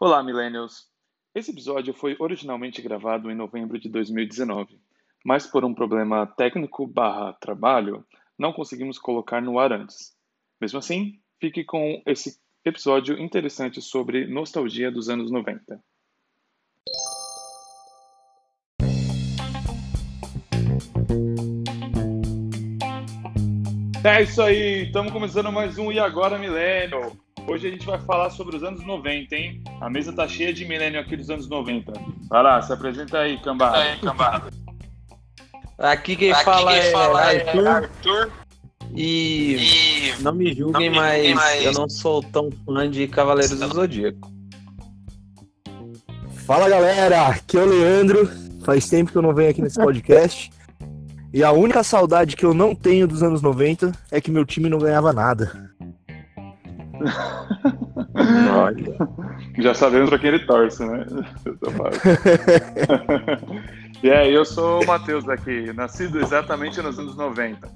Olá, Millennials! Esse episódio foi originalmente gravado em novembro de 2019, mas por um problema técnico barra trabalho, não conseguimos colocar no ar antes. Mesmo assim, fique com esse episódio interessante sobre nostalgia dos anos 90. É isso aí, estamos começando mais um E Agora Milênio. Hoje a gente vai falar sobre os anos 90, hein? A mesa tá cheia de milênio aqui dos anos 90. Vai lá, se apresenta aí, cambada. Aí, cambada. Aqui quem Aqui fala, quem é, fala Arthur, é Arthur e e não me julguem, Não me mas, julguem, mas- eu não sou tão fã de Cavaleiros do Zodíaco. Fala galera, aqui é o Leandro. Faz tempo que eu não venho aqui nesse podcast. E a única saudade que eu não tenho dos anos 90 é que meu time não ganhava nada. Já sabemos pra quem ele torce, né? E aí, eu sou o Matheus aqui, nascido exatamente nos anos 90.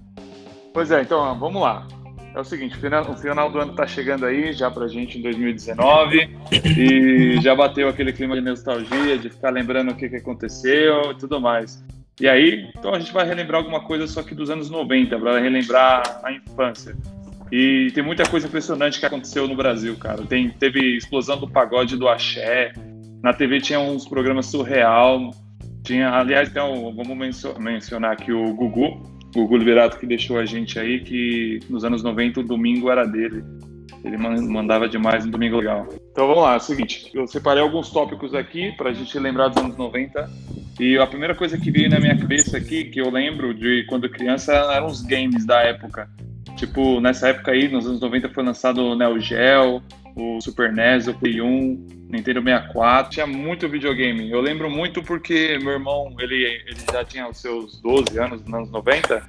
Pois é, então vamos lá. É o seguinte, o final, do ano tá chegando aí, já pra gente em 2019, e já bateu aquele clima de nostalgia, de ficar lembrando o que, que aconteceu e tudo mais. E aí, então a gente vai relembrar alguma coisa só que dos anos 90, para relembrar a infância. E tem muita coisa impressionante que aconteceu no Brasil, cara. Tem, teve explosão do pagode do axé. Na TV tinha uns programas surreal. Tinha, aliás, então, vamos mencio- mencionar aqui o Gugu, o Gugu Liberato que deixou a gente aí, que nos anos 90 o domingo era dele. Ele man- mandava demais no Domingo Legal. Então vamos lá, é o seguinte, eu separei alguns tópicos aqui pra gente lembrar dos anos 90. E a primeira coisa que veio na minha cabeça aqui, que eu lembro de quando criança, eram os games da época. Tipo, nessa época aí, nos anos 90, foi lançado o Neo Geo, o Super NES, o Play 1, Nintendo 64. Tinha muito videogame. Eu lembro muito porque meu irmão, ele, ele já tinha os seus 12 anos, nos anos 90,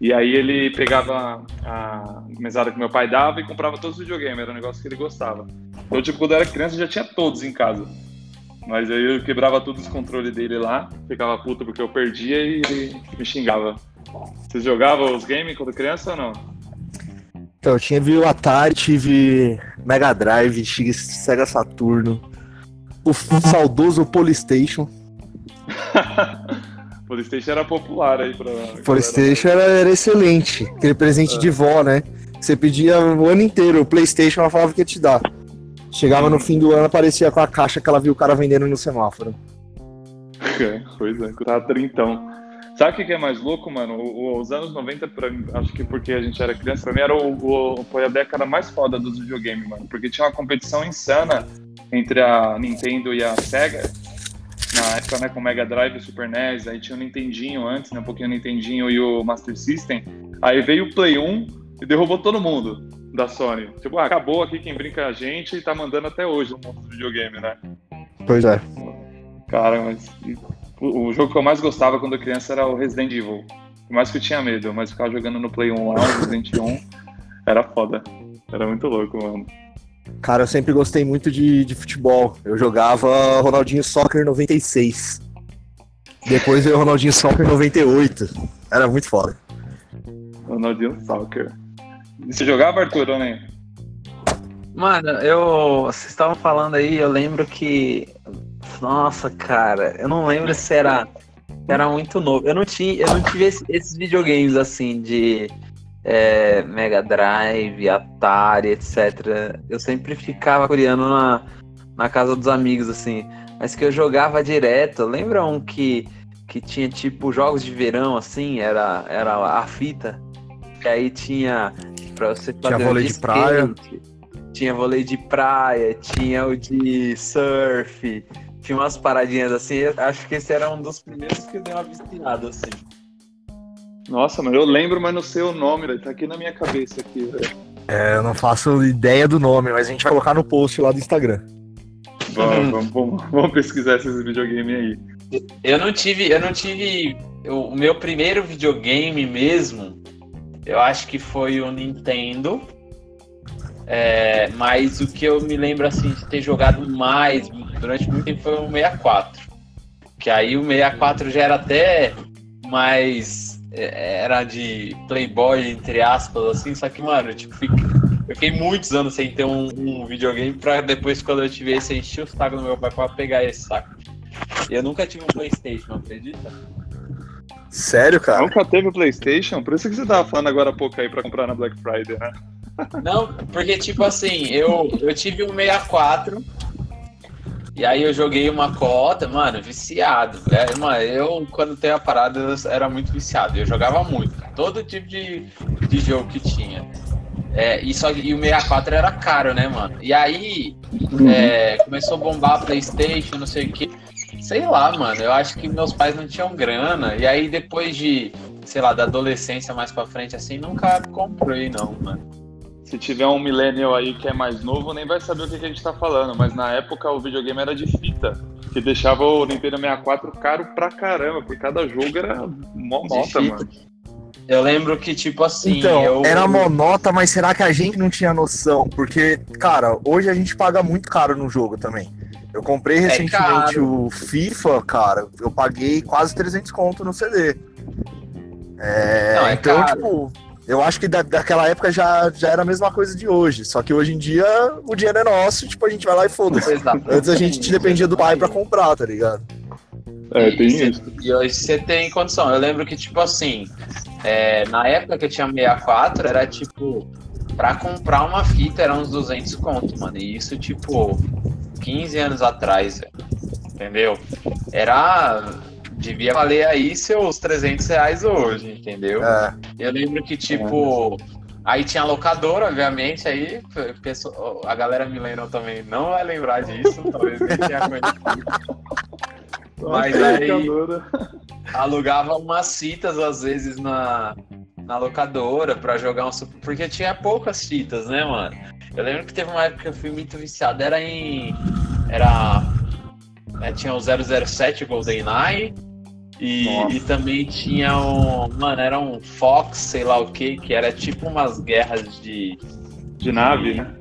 e aí ele pegava a mesada que meu pai dava e comprava todos os videogames, era um negócio que ele gostava. Então, tipo, quando eu era criança, já tinha todos em casa. Mas aí eu quebrava todos os controles dele lá, ficava puto porque eu perdia e ele me xingava. Vocês jogavam os games quando criança ou não? Então, eu tinha viu Atari, tive Mega Drive, tive Sega Saturno, o saudoso Polystation. Polystation era popular aí pra. Polystation era, era excelente, aquele presente de vó, né? Você pedia o ano inteiro, o Playstation ela falava que ia te dar. Chegava no fim do ano, aparecia com a caixa que ela viu o cara vendendo no semáforo. É, pois é, tava trintão. Sabe o que é mais louco, mano? O- Os anos 90, pra acho que porque a gente era criança, pra mim era o, o- foi a década mais foda dos videogames, mano. Porque tinha uma competição insana entre a Nintendo e a Sega. Na época, né, com o Mega Drive Super NES, aí tinha o Nintendinho antes, né, um pouquinho o Nintendinho e o Master System. Aí veio o Play 1 e derrubou todo mundo da Sony. Tipo, ah, acabou aqui quem brinca é a gente e tá mandando até hoje o mundo do videogame, né? Pois é. Cara, mas o, jogo que eu mais gostava quando criança era o Resident Evil. Por mais que eu tinha medo, mas ficar jogando no Play 1 lá, Resident 1, era foda. Era muito louco, mano. Cara, eu sempre gostei muito de, de futebol. Eu jogava Ronaldinho Soccer 96. Depois veio Ronaldinho Soccer 98. Era muito foda. Ronaldinho Soccer. Você jogava, Arthur, ou nem? Mano, eu. Vocês estavam falando aí, eu lembro que. Nossa, cara, eu não lembro se era. Era muito novo. Eu não, tinha, eu não tive esse- esses videogames assim de é, Mega Drive, Atari, etc. Eu sempre ficava coreando na, na casa dos amigos, assim. Mas que eu jogava direto. Lembra um que, que tinha tipo jogos de verão, assim? Era, era a fita. Que aí tinha. Pra você Tinha fazer o vôlei de praia. Tinha vôlei de praia, tinha o de surf, tinha umas paradinhas assim. Acho que esse era um dos primeiros que eu dei uma viciada, assim. Nossa, mano, eu lembro, mas não sei o nome, velho. Tá aqui na minha cabeça aqui, velho. É, eu não faço ideia do nome, mas a gente vai colocar no post lá do Instagram. Vamos, vamos, vamos, vamos pesquisar esses videogames aí. Eu não tive, eu não tive. eu- o meu primeiro videogame mesmo, eu acho que foi o Nintendo. É, mas o que eu me lembro assim de ter jogado mais durante muito tempo foi o 64. Que aí o 64 já era até mais. é, Era de playboy, entre aspas, assim, só que, mano, eu, tipo, fiquei, eu fiquei muitos anos sem ter um, um videogame pra depois, quando eu tive esse, encher o saco do meu pai pra pegar esse saco. E eu nunca tive um Playstation, acredita? Sério, cara? Nunca teve o PlayStation? Por isso que você tava falando agora há pouco aí pra comprar na Black Friday, né? Não, porque, tipo assim, eu, eu tive um 64. E aí eu joguei uma cota, mano, viciado. É, mano, eu, quando tenho a parada, eu era muito viciado. Eu jogava muito, todo tipo de, de jogo que tinha. É, e, só, e o 64 era caro, né, mano? E aí é, começou a bombar a Playstation, não sei o que. Sei lá, mano. Eu acho que meus pais não tinham grana. E aí depois de, sei lá, da adolescência mais pra frente, assim, nunca comprei, não, mano. Se tiver um millennial aí que é mais novo, nem vai saber o que, que a gente tá falando, mas na época o videogame era de fita, que deixava o Nintendo 64 caro pra caramba, porque cada jogo era mó nota, mano. Eu lembro que, tipo assim. Então, eu... era monota, mas será que a gente não tinha noção? Porque, cara, hoje a gente paga muito caro no jogo também. Eu comprei recentemente caro. o FIFA, cara, eu paguei quase 300 conto no CD. É, Não, é então, caro. tipo, eu acho que da, daquela época já, já era a mesma coisa de hoje. Só que hoje em dia o dinheiro é nosso, e, tipo, a gente vai lá e foda-se. Antes a gente dependia do pai pra comprar, tá ligado? É, E tem cê- isso. E hoje você tem condição. Eu lembro que, tipo assim, é, na época que eu tinha 64, era tipo, pra comprar uma fita era uns 200 conto, mano. E isso, tipo, 15 anos atrás. Entendeu? Era. Devia valer aí seus 300 reais hoje, entendeu? É. Eu lembro que, tipo. Aí tinha locadora, obviamente, aí a pessoa- a galera millennial também não vai lembrar disso, talvez nem tenha conhecido. Mas aí alugava umas fitas às vezes na, na locadora pra jogar um super. Porque tinha poucas fitas, né, mano? Eu lembro que teve uma época que eu fui muito viciado, era em. Era. é, tinha o 007 GoldenEye. E, e também tinha um. Mano, era um Fox, sei lá o que, que era tipo umas guerras de, De nave, né?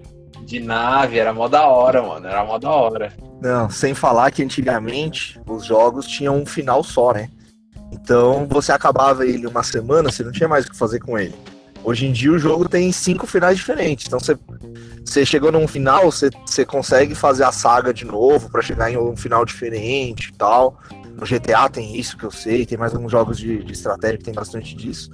de nave, era mó da hora, mano. Era mó da hora. Não, sem falar que antigamente os jogos tinham um final só, né? Então você acabava ele uma semana, você não tinha mais o que fazer com ele. Hoje em dia o jogo tem cinco finais diferentes. Então você, você chegou num final, você, você consegue fazer a saga de novo pra chegar em um final diferente e tal. No GTA tem isso que eu sei, tem mais alguns jogos de, de estratégia que tem bastante disso.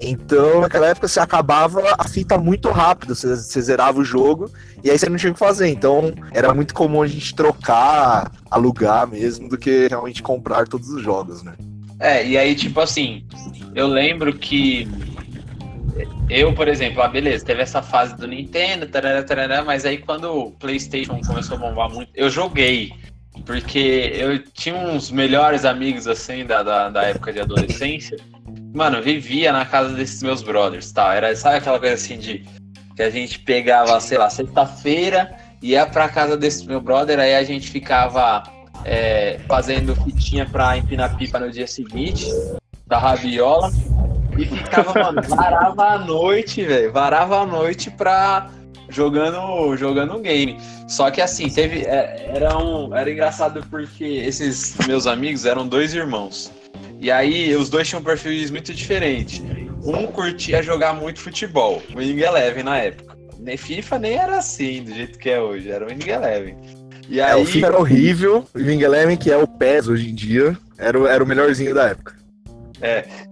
Então, naquela época você acabava a fita muito rápido, você, você zerava o jogo e aí você não tinha o que fazer. Então, era muito comum a gente trocar, alugar mesmo, do que realmente comprar todos os jogos, né? É, e aí, tipo assim, eu lembro que eu, por exemplo, ah, beleza, teve essa fase do Nintendo, tarará, tarará, mas aí quando o PlayStation começou a bombar muito, eu joguei. Porque eu tinha uns melhores amigos, assim, da, da, da época de adolescência. Mano, vivia na casa desses meus brothers, tá? Era, sabe aquela coisa assim de que a gente pegava, sei lá, sexta-feira, ia pra casa desse meu brother, aí a gente ficava é, fazendo fitinha pra empinar pipa no dia seguinte, da rabiola, e ficava, mano, varava a noite, velho, varava a noite pra jogando, jogando um game. Só que assim, teve, é, era, um, era engraçado porque esses meus amigos eram dois irmãos. E aí, os dois tinham perfis muito diferentes. Um curtia jogar muito futebol, o Wing Eleven na época. Nem FIFA nem era assim, do jeito que é hoje, era o Wing Eleven. E É, aí, o FIFA era horrível, o Wing Eleven, que é o PES hoje em dia, era, o- era o melhorzinho da época.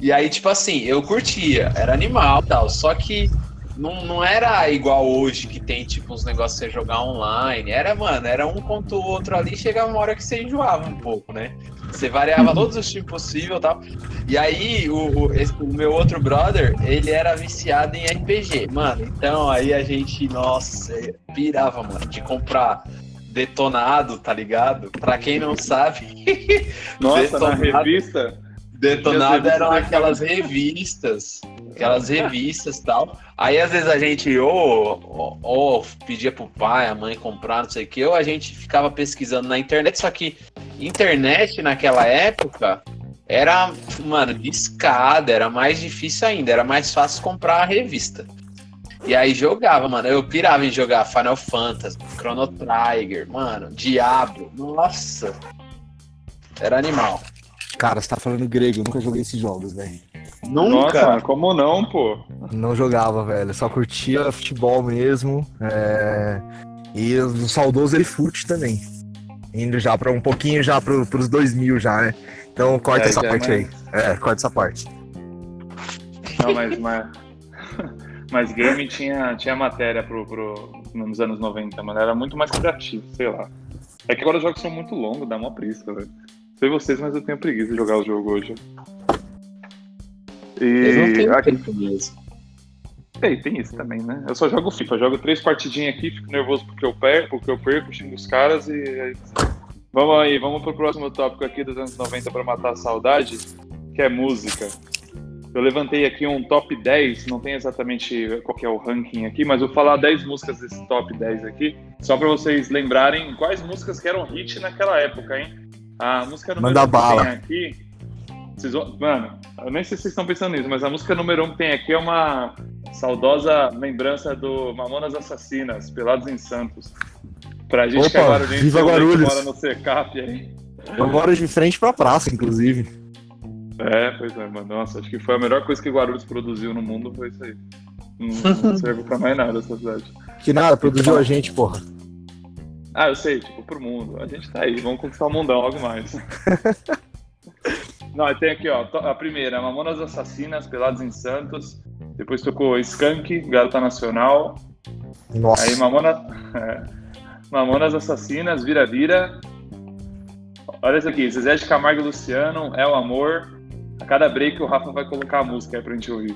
E aí, tipo assim, eu curtia, era animal e tal, só que não, não era igual hoje que tem, tipo, uns negócios você jogar online. Era, mano, era um contra o outro ali, chegava uma hora que você enjoava um pouco, né? Você variava todos os tipos possíveis e tal. E aí, o, o, esse- o meu outro brother, ele era viciado em RPG, mano. Então aí a gente, nossa, pirava, mano, de comprar detonado, tá ligado? Pra quem não sabe, Nossa, na Detonado. revista. Detonado eram aquelas revistas, aquelas revistas e tal. Aí às vezes a gente ou, ou, ou pedia pro pai, a mãe comprar, não sei o que, ou a gente ficava pesquisando na internet, só que internet naquela época era, mano, discada, era mais difícil ainda, era mais fácil comprar a revista. E aí jogava, mano. Eu pirava em jogar Final Fantasy, Chrono Trigger, mano, Diablo. Nossa. Era animal. Cara, você tá falando grego, eu nunca joguei esses jogos, velho. Nunca? Nossa, como não, pô? Não jogava, velho. Só curtia futebol mesmo. É... E o saudoso ele fute também. Indo já para um pouquinho já pro, pros 2000 já, né? Então corta é, essa parte aí. É, corta essa parte. Não, mas, mas, mas game tinha, tinha matéria pro, pro, nos anos 90, mano. Era muito mais criativo, sei lá. É que agora os jogos são muito longos, dá uma prisa, velho. Sei vocês, mas eu tenho preguiça de jogar o jogo hoje. E aqui... mesmo. Tem, tem isso também, né? Eu só jogo FIFA, jogo três partidinhas aqui, fico nervoso porque eu perco, porque eu perco, xingo os caras e. Vamos aí, vamos pro próximo tópico aqui dos anos 90 para matar a saudade, que é música. Eu levantei aqui um top 10, não tem exatamente qual é o ranking aqui, mas vou falar 10 músicas desse top 10 aqui, só para vocês lembrarem quais músicas que eram hit naquela época, hein? A música número Manda bala. tem aqui. Vocês, mano, eu nem sei se vocês estão pensando nisso, mas a música número 1 um que tem aqui é uma saudosa lembrança do Mamonas Assassinas, Pelados em Santos. Pra gente Opa, que é Guarulhos, viva Guarulhos. mora no CECAP aí. Eu moro de frente pra praça, inclusive. É, pois é, mano. Nossa, acho que foi a melhor coisa que Guarulhos produziu no mundo, foi isso aí. Não, não serve pra mais nada essa cidade. Que nada, produziu a gente, porra. Ah, eu sei, tipo, pro mundo. A gente tá aí, vamos conquistar o mundão logo mais. Não, tem aqui, ó, a primeira, Mamonas Assassinas, Pelados em Santos. Depois tocou Skunk, Garota Nacional. Nossa. Aí Mamona, é, Mamonas Assassinas, Vira Vira. Olha isso aqui, Zezé de Camargo e Luciano, É o Amor. A cada break o Rafa vai colocar a música aí pra gente ouvir.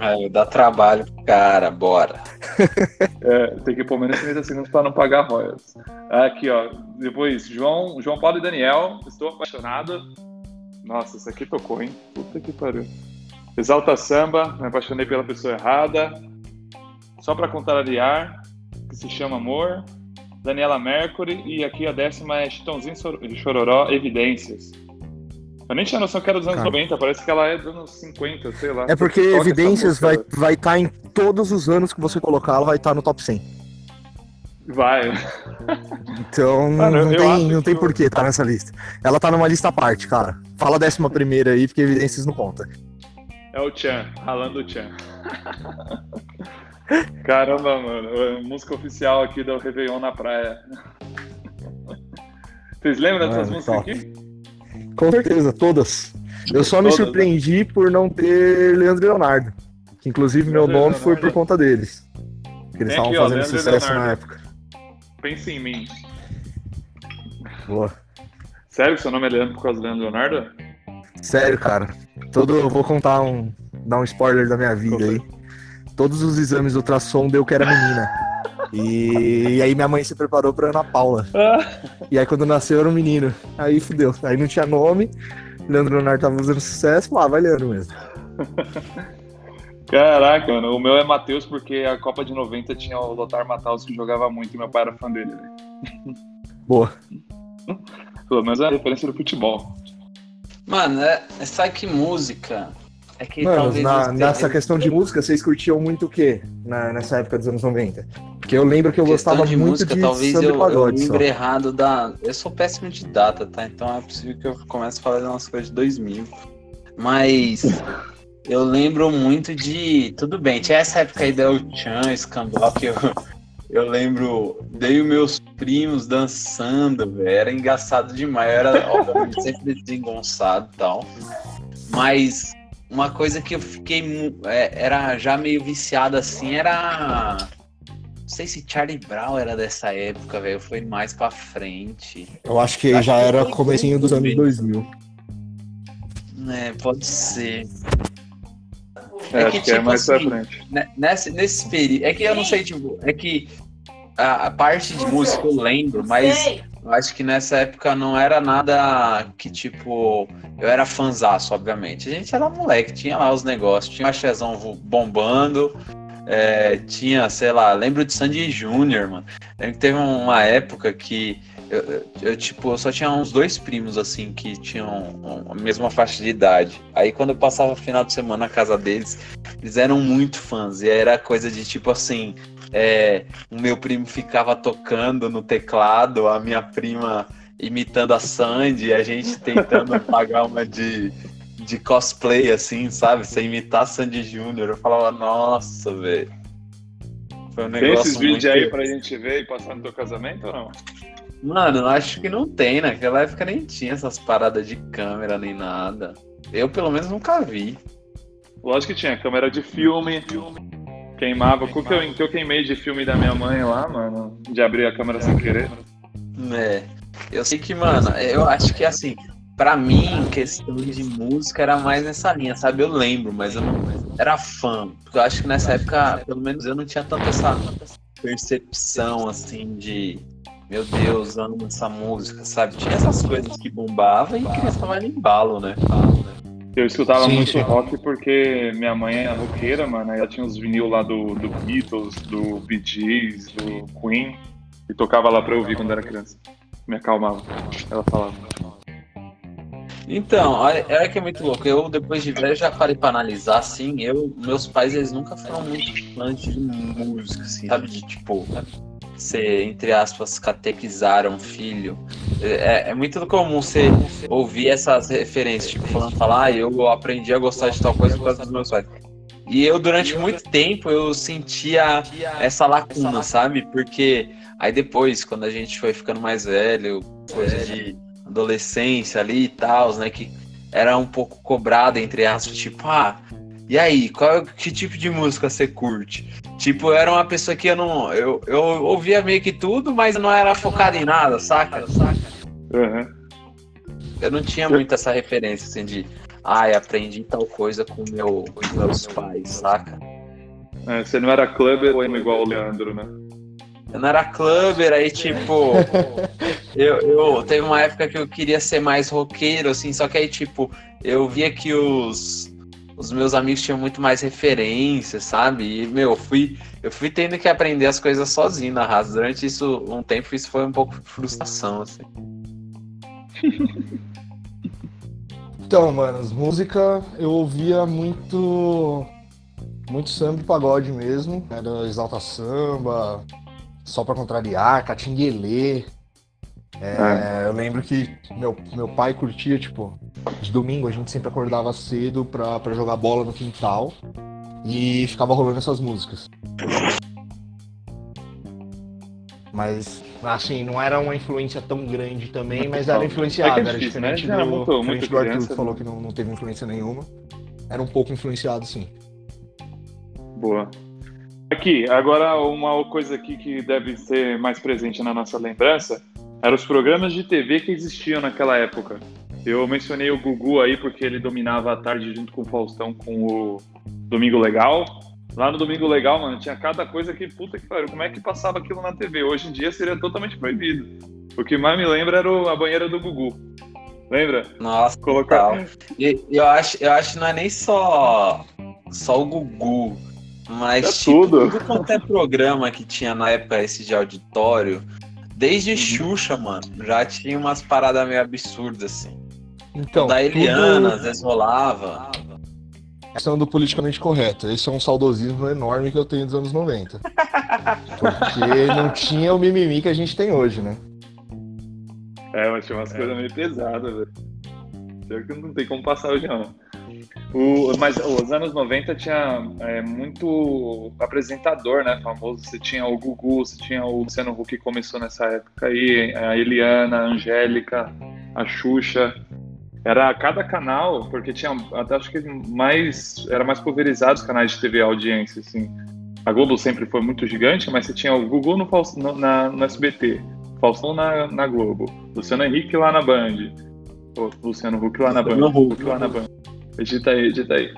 Ai, dá trabalho, cara, bora. é, tem que pôr menos 30 segundos pra não pagar royalties. Aqui, ó. Depois, João, João Paulo e Daniel, Estou Apaixonado. Nossa, isso aqui tocou, hein? Puta que pariu. Exalta Samba, Me Apaixonei pela Pessoa Errada. Só pra contrariar, que se chama Amor. Daniela Mercury. E aqui a décima é Chitãozinho Chororó, Evidências. Eu nem tinha noção que era dos anos Cara. 90, parece que ela é dos anos 50, sei lá. É porque Evidências vai estar vai tá em todos os anos que você colocar, ela vai estar tá no top 100. Vai. Então não tem, não tem porquê tá nessa lista. Ela tá numa lista à parte, cara. Fala a décima primeira aí, porque Evidências não conta. É o Chan, ralando o Chan. Caramba, mano. Música oficial aqui do Réveillon na praia. Vocês lembram dessas músicas top. aqui? Com certeza, todas. Eu só todas, me né? surpreendi né? por não ter Leandro e Leonardo. Que inclusive meu nome Leonardo. foi por conta deles. Porque eles estavam fazendo sucesso na época. Pense em mim. Boa. Sério que seu nome é Leandro por causa do Leandro Leonardo? Sério, cara. Todo, eu vou contar um. dar um spoiler da minha vida aí. Todos os exames do ultrassom deu que era menina. E, e aí minha mãe se preparou pra Ana Paula. e aí quando nasceu era um menino. Aí fudeu. Aí não tinha nome. Leandro Leonardo tava fazendo sucesso. Lá, vai Leandro mesmo. Caraca, mano. O meu é Matheus porque a Copa de 90 tinha o Lothar Matthaus que jogava muito e meu pai era fã dele. Né? Boa. Pelo menos é a referência do futebol. Mano, é, sabe que música é que Mano, na, nessa questão de música, vocês curtiam muito o quê na, nessa época dos anos 90? Porque eu lembro que eu gostava de muito música, de talvez eu, pagode. Eu errado da. Eu sou péssimo de data, tá? Então é possível que eu comece a falar de umas coisas de 2000. Mas eu lembro muito de. Tudo bem, tinha essa época aí da Chan, Scandal, que eu, eu lembro. Dei os meus primos dançando, velho. Era engraçado demais. Eu era, obviamente, sempre desengonçado e tal. Mas uma coisa que eu fiquei é, era já meio viciado assim era não sei se Charlie Brown era dessa época, velho, foi mais para frente. Eu acho que acho já que era comecinho dos anos 2000. É, pode ser. É, é que, tipo, é mais assim, pra frente. Né, nesse, nesse período. É que eu não sei, tipo, é que a, a parte de música eu lembro, mas eu acho que nessa época não era nada que, tipo, eu era fanzaço, obviamente. A gente era moleque, tinha lá os negócios, tinha o Axezão bombando, é, tinha, sei lá, lembro de Sandy Júnior, mano. Lembro que teve uma época que eu, eu, tipo, eu só tinha uns dois primos, assim, que tinham a mesma faixa de idade. Aí quando eu passava o final de semana na casa deles, eles eram muito fãs. E era coisa de, tipo assim, é, o meu primo ficava tocando no teclado, a minha prima imitando a Sandy, a gente tentando pagar uma de, de cosplay, assim, sabe? Você imitar a Sandy Júnior. Eu falava, nossa, velho. Foi um negócio. Tem esses vídeos aí pra gente ver e passar no teu casamento ou não? Mano, acho que não tem, naquela época nem tinha essas paradas de câmera nem nada. Eu pelo menos nunca vi. Lógico que tinha câmera de filme, filme. queimava. O que eu, que eu queimei de filme da minha mãe lá, mano, de abrir a câmera sem querer. É. Eu sei que, mano, eu acho que assim, pra mim, questão de música era mais nessa linha, sabe? Eu lembro, mas eu não era fã. Porque eu acho que nessa época, pelo menos eu não tinha tanta essa percepção, assim, de meu Deus, amo essa música, sabe? Tinha essas coisas que bombavam e criança tava no embalo, né? Eu escutava sim, muito sim. rock porque minha mãe é roqueira, mano. Ela tinha os vinil lá do, do Beatles, do Bee Gees, do Queen. E tocava lá pra eu ouvir quando era criança. Me acalmava. Ela falava. Então, olha, olha que é muito louco. Eu, depois de velho, já falei pra analisar, assim, eu, meus pais, eles nunca foram muito fãs de música, assim, sabe? De tipo, você, entre aspas, catequizar um filho. É, é muito comum você ouvir essas referências, tipo, falando, falar, ah, eu aprendi a gostar de tal coisa por causa dos meus pais. E eu, durante muito tempo, eu sentia essa lacuna, sabe? Porque aí depois, quando a gente foi ficando mais velho, coisa de adolescência ali e tal, né? Que era um pouco cobrada, entre aspas, tipo, ah, e aí, qual que tipo de música você curte? Tipo, eu era uma pessoa que eu não. Eu, eu ouvia meio que tudo, mas não era focado em nada, saca? saca? Uhum. Eu não tinha muito essa referência, assim, de. Ai, aprendi tal coisa com, meu, com meus pais, saca? É, você não era clubber ou igual o Leandro, né? Eu não era clubber, aí tipo. eu, eu teve uma época que eu queria ser mais roqueiro, assim, só que aí, tipo, eu via que os os meus amigos tinham muito mais referências, sabe? E, meu, eu fui, eu fui tendo que aprender as coisas sozinho na raça. Durante isso, um tempo, isso foi um pouco frustração, assim. Então, mano, música eu ouvia muito. Muito samba e pagode mesmo. Era exalta samba, só pra contrariar, catinguelê. É, é. Eu lembro que meu, meu pai curtia, tipo, de domingo a gente sempre acordava cedo pra, pra jogar bola no quintal e ficava rolando essas músicas. Mas, assim, não era uma influência tão grande também, mas era influenciada, é, é difícil, era diferente né? do, muito, diferente muito do Arthur, criança, que falou né? que não, não teve influência nenhuma. Era um pouco influenciado, sim. Boa. Aqui, agora uma coisa aqui que deve ser mais presente na nossa lembrança eram os programas de TV que existiam naquela época. Eu mencionei o Gugu aí porque ele dominava a tarde junto com o Faustão com o Domingo Legal. Lá no Domingo Legal, mano, tinha cada coisa que, puta que pariu, como é que passava aquilo na TV? Hoje em dia seria totalmente proibido. O que mais me lembra era a banheira do Gugu. Lembra? Nossa, colocar. E, eu acho, eu acho que não é nem só só o Gugu, mas é tipo, tudo. tudo quanto é programa que tinha na época esse de auditório, Desde uhum. Xuxa, mano, já tinha umas paradas meio absurdas, assim. Então, da Eliana, tudo... às vezes rolava. Questão do politicamente correto. Esse é um saudosismo enorme que eu tenho dos anos 90. Porque não tinha o mimimi que a gente tem hoje, né? É, mas tinha umas é. coisas meio pesadas, velho. Pior que não tem como passar hoje, não. O, mas os anos 90 tinha é, muito apresentador, né, famoso. Você tinha o Gugu, você tinha o Luciano Huck que começou nessa época aí, a Eliana, a Angélica, a Xuxa. Era cada canal, porque tinha, até acho que mais, era mais pulverizado os canais de TV a audiência, assim. A Globo sempre foi muito gigante, mas você tinha o Gugu no, no, na, no SBT, Faustão na, na Globo, Luciano Henrique lá na Band, Luciano Huck lá na Band, Huck lá na Band. Edita aí, edita aí.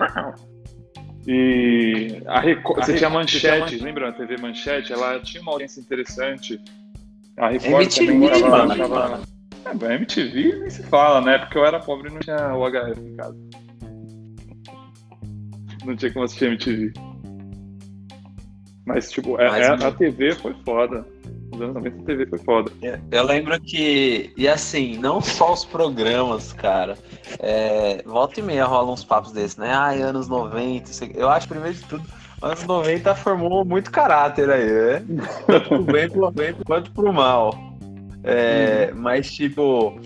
E a Record, você tinha manchete, lembra a TV Manchete? Ela tinha uma audiência interessante. A Record MTV, também tava, tava... É, MTV nem se fala, né? Porque eu era pobre e não tinha o HF em casa. Não tinha como assistir MTV. Mas, tipo, é, Mas, é, a TV foi foda. Os anos 90 a TV foi foda. Eu lembro que. E assim, não só os programas, cara. É, volta e meia rola uns papos desses, né? Ai, anos 90. Eu acho, primeiro de tudo, anos 90 formou muito caráter aí, né? Tanto pro bem, pro bem quanto pro mal. É, Mas, tipo,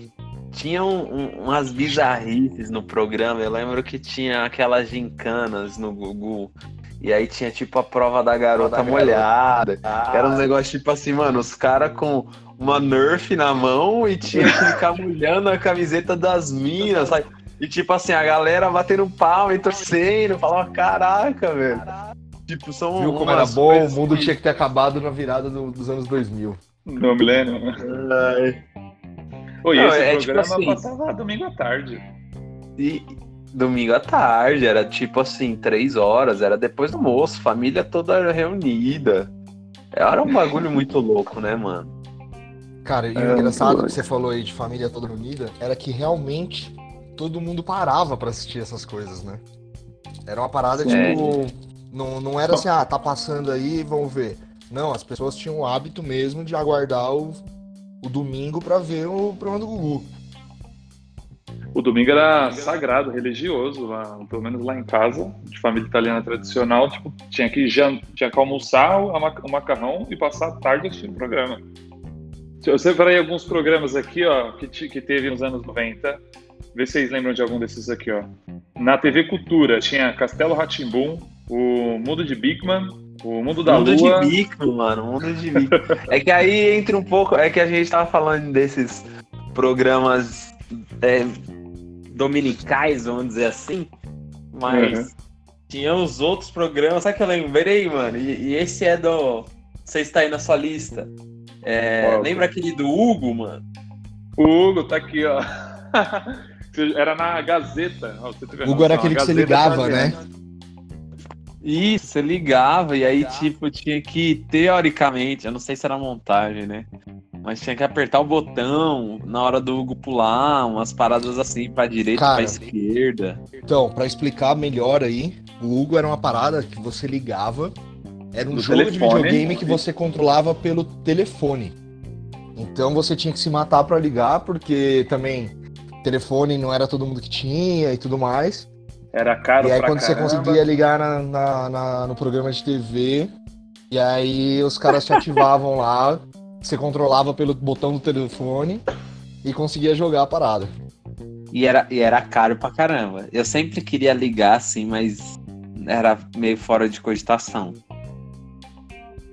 tinha um- um- umas bizarrices no programa. Eu lembro que tinha aquelas gincanas no Gugu. E aí tinha, tipo, a prova da garota molhada. Que era um negócio, tipo assim, mano, os caras com uma Nerf na mão e tinha que ficar molhando a camiseta das minas, sabe? E, tipo assim, a galera batendo pau e torcendo. Falava, caraca, velho. Tipo, são Viu como era bom? O mundo que- tinha que ter acabado na virada do- dos anos 2000. No milênio. né? Pô, e Não, esse é tipo programa assim- passava domingo à tarde. E domingo à tarde, era tipo assim, três horas, era depois do almoço, família toda reunida. Era um bagulho muito louco, né, mano? Cara, e o É, engraçado que você falou aí de família toda unida era que realmente todo mundo parava pra assistir essas coisas, né? Era uma parada, É. tipo. Não, não era assim, ah, tá passando aí, vamos ver. Não, as pessoas tinham o hábito mesmo de aguardar o, o domingo pra ver o programa do Gugu. O domingo era sagrado, religioso, lá, pelo menos lá em casa, de família italiana tradicional, tipo, tinha que, tinha que almoçar o, ma- o macarrão e passar a tarde assistindo o programa. Eu separei alguns programas aqui, ó, que, que teve nos anos 90. Vê se vocês lembram de algum desses aqui, ó. Na TV Cultura tinha Castelo Ratimbum, o Mundo de Bigman, o Mundo da mundo Lua. de bico, mano, mundo de bico. é que aí entra um pouco, é que a gente tava falando desses programas é, dominicais, vamos dizer assim, mas Uhum. tinha os outros programas, sabe que eu lembrei, mano? E, e esse é do. Você está aí na sua lista. É, lembra aquele do Hugo, mano? O Hugo tá aqui, ó. Era na Gazeta. ó, Hugo era aquele que você ligava, né? Isso, você ligava e aí, tipo, tinha que, teoricamente, eu não sei se era montagem, né? Mas tinha que apertar o botão na hora do Hugo pular, umas paradas assim, pra direita, Cara. pra esquerda. Então, pra explicar melhor aí, o Hugo era uma parada que você ligava, era um Do jogo de telefone. videogame que você controlava pelo telefone. Então você tinha que se matar pra ligar, porque também telefone não era todo mundo que tinha e tudo mais. Era caro e aí pra quando você caramba. conseguia ligar na, na- na- no programa de TV, e aí os caras te ativavam lá, você controlava pelo botão do telefone e conseguia jogar a parada. E era, e era caro pra caramba. Eu sempre queria ligar assim, mas era meio fora de cogitação.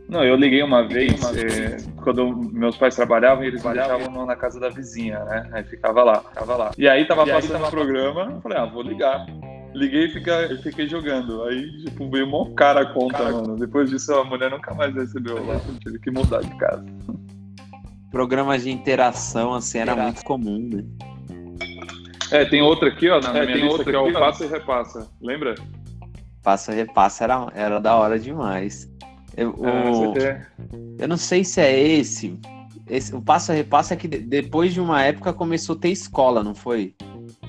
Não, eu liguei uma vez, eh, quando meus pais trabalhavam, e eles trabalhavam na casa da vizinha, né? Aí ficava lá, ficava lá. E aí tava passando o programa, eu falei, ah, vou ligar. Liguei e fica- fiquei jogando. Aí, tipo, veio mó cara a conta, mano. Depois disso, a mulher nunca mais recebeu lá. Tive que mudar de casa. Programas de interação, assim, era muito comum, né? É, tem outra aqui, ó, na É, minha tem lista, outra que é o. Passa e Repassa. Lembra? Passa e repassa era, era da hora demais. Eu, Ah, o- Eu não sei se é esse. esse o passo a repasso é que de- depois de uma época começou a ter escola, não foi?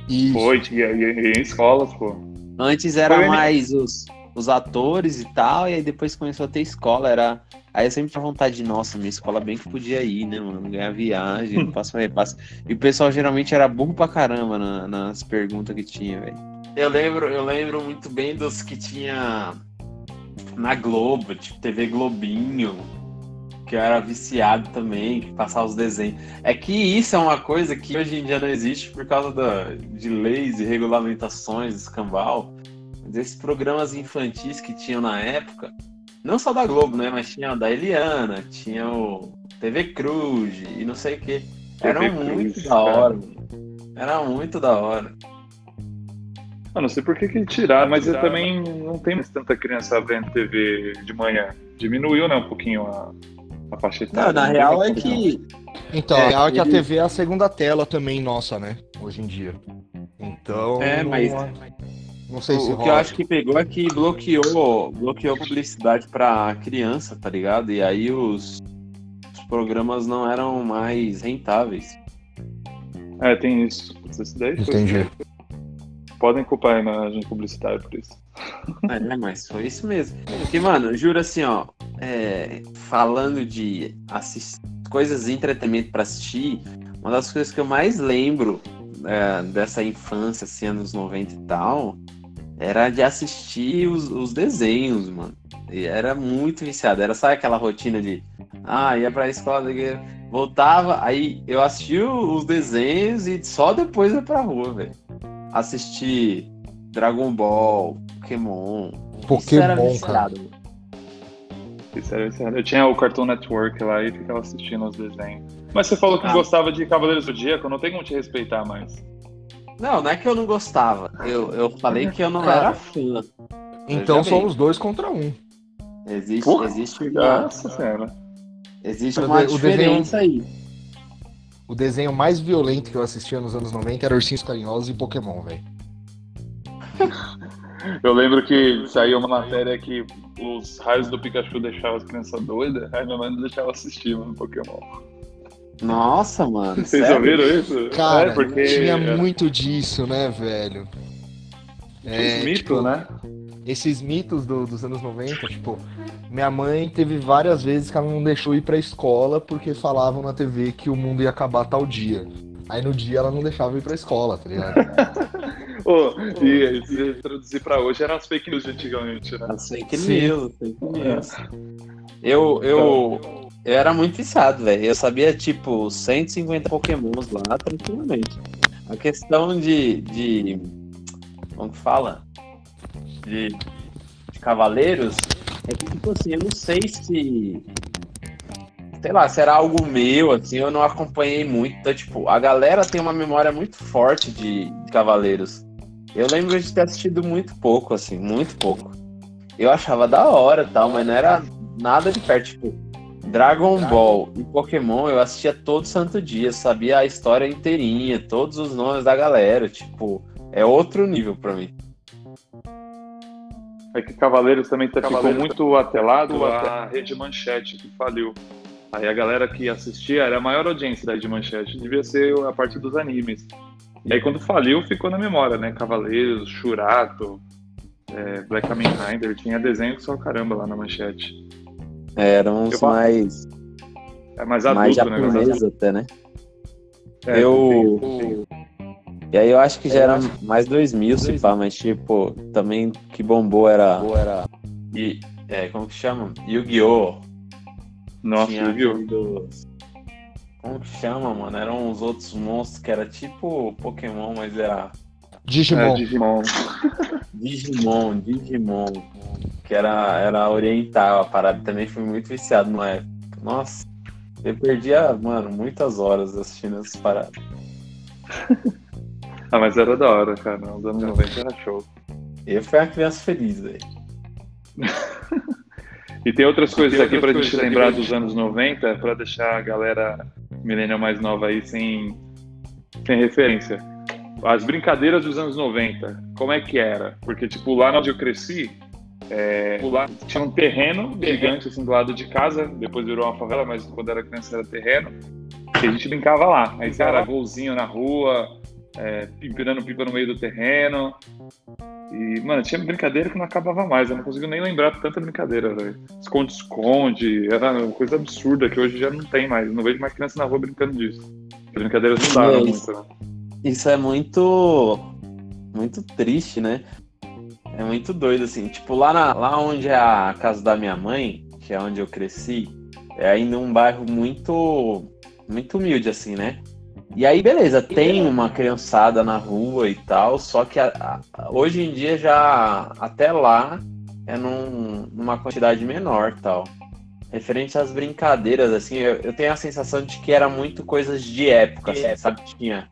Isso. Foi, tinha ia- ia em escolas, pô. Antes era Foi, né? mais os, os atores e tal, e aí depois começou a ter escola. Era... Aí eu sempre tinha vontade de, nossa, minha escola bem que podia ir, né, mano? Ganhar viagem, passo a repasso. E o pessoal geralmente era burro pra caramba na- nas perguntas que tinha, velho. Eu lembro, eu lembro muito bem dos que tinha na Globo, tipo TV Globinho, que eu era viciado também, que passava os desenhos. É que isso é uma coisa que hoje em dia não existe por causa da, de leis e regulamentações, escambau. Mas esses programas infantis que tinham na época, não só da Globo, né? Mas tinha o da Eliana, tinha o TV Cruz e não sei o que. Eram TV muito Cruz, da hora, mano. Era muito da hora. Eu não sei por que, que tiraram, mas eu também não tem mais tanta criança vendo TV de manhã. Diminuiu, né, um pouquinho a, a faixa etária. Não, na real é que Então, É, a real é que a ele- TV é a segunda tela também nossa, né? Hoje em dia. Então. É, não- mas- Não sei se o, o que eu acho que pegou é que bloqueou, bloqueou publicidade pra criança, tá ligado? E aí os, os programas não eram mais rentáveis. É, tem isso. Isso daí foi- Entendi. Podem culpar a imagem publicitária por isso. É, mas foi isso mesmo. Porque, mano, juro assim, ó, é, falando de coisas de entretenimento pra assistir, uma das coisas que eu mais lembro é, dessa infância, assim, anos 90 e tal, era de assistir os, os desenhos, mano. E era muito viciado. Era, sabe aquela rotina de, ah, ia pra escola, Voltava, aí eu assistia os desenhos e só depois ia pra rua, velho. Assistir Dragon Ball, Pokémon. Isso era Pokémon, cara. Eu tinha o Cartoon Network lá e ficava assistindo os desenhos. Mas você falou que Ah. gostava de Cavaleiros do Zodíaco, não tem como te respeitar mais. Não, não é que eu não gostava. Eu, eu falei que eu não Cara, era fã. Então somos dois contra um. Existe, Porra. existe uma, Nossa senhora. existe uma o desenho- diferença aí. O desenho mais violento que eu assistia nos anos 90 era Ursinhos Carinhosos e Pokémon, velho. Eu lembro que saiu uma matéria que os raios do Pikachu deixavam as crianças doidas, aí minha mãe não deixava assistir, mano, Pokémon. Nossa, mano. Vocês sério? ouviram isso? Cara, é, porque tinha muito disso, né, velho? É, os mitos, tipo, né? Esses mitos do- dos anos 90, tipo, minha mãe teve várias vezes que ela não deixou ir pra escola porque falavam na TV que o mundo ia acabar tal dia. Aí no dia ela não deixava ir pra escola, tá ligado? Ô, e se traduzir pra hoje eram as fake news de antigamente, né? As fake Sim. news, fake news. Eu, eu, eu era muito viciado, velho. Eu sabia, tipo, 150 pokémons lá, tranquilamente. A questão de. de como que fala? De, de cavaleiros é que, tipo assim, eu não sei se. Sei lá, se era algo meu, assim, eu não acompanhei muito. Então, tipo, a galera tem uma memória muito forte de, de cavaleiros. Eu lembro de ter assistido muito pouco, assim, muito pouco. Eu achava da hora e tal, mas não era nada de perto. Tipo, Dragon Ball e Pokémon eu assistia todo santo dia, sabia a história inteirinha, todos os nomes da galera. Tipo, é outro nível pra mim. É que Cavaleiros também tá- ficou Cavaleiros- muito atrelado à Rede Manchete, que faliu. Aí a galera que assistia era a maior audiência da Rede Manchete, devia ser a parte dos animes. E aí quando faliu, ficou na memória, né? Cavaleiros, Shurato, é, Black Kamen Rider, tinha desenho que só caramba lá na Manchete. Eram uns mais, É mais mais adulto o negócio. japoneses até, né? É, eu. E aí eu acho que já era mais 2000, se pá, mas tipo, também que bombou era. era e, é, como que chama? Yu-Gi-Oh! Nossa, aquele dos- Como que chama, mano? Eram uns outros monstros que era tipo Pokémon, mas era É, Digimon. Digimon. Digimon, Digimon. Que era, era oriental a parada. Também fui muito viciado numa época. Nossa, eu perdia, mano, muitas horas assistindo essas paradas. Ah, mas era da hora, cara. Nos anos 90 era show. Eu fui uma criança feliz, velho. E tem outras coisas tem aqui outras pra coisas gente lembrar dos anos 90, pra deixar a galera milênio mais nova aí sem, sem referência. As brincadeiras dos anos 90, como é que era? Porque, tipo, lá onde eu cresci, é, lá tinha um terreno gigante, assim, do lado de casa, depois virou uma favela, mas quando era criança era terreno, e a gente brincava lá. Aí era golzinho na rua, é, empinando pipa no meio do terreno. E, mano, tinha brincadeira que não acabava mais. Eu não consigo nem lembrar tanta brincadeira, velho. Esconde-esconde. Era uma coisa absurda que hoje já não tem mais. Eu não vejo mais criança na rua brincando disso. As brincadeiras não davam É isso. muito, né? Isso é muito. Muito triste, né? É muito doido, assim. Tipo, lá, na- lá onde é a casa da minha mãe, que é onde eu cresci, é ainda um bairro muito. Muito humilde, assim, né? E aí, beleza, tem uma criançada na rua e tal, só que a- a- hoje em dia já até lá é num- numa quantidade menor tal. Referente às brincadeiras, assim, eu, eu tenho a sensação de que era muito coisas de época, assim, sabe? Tinha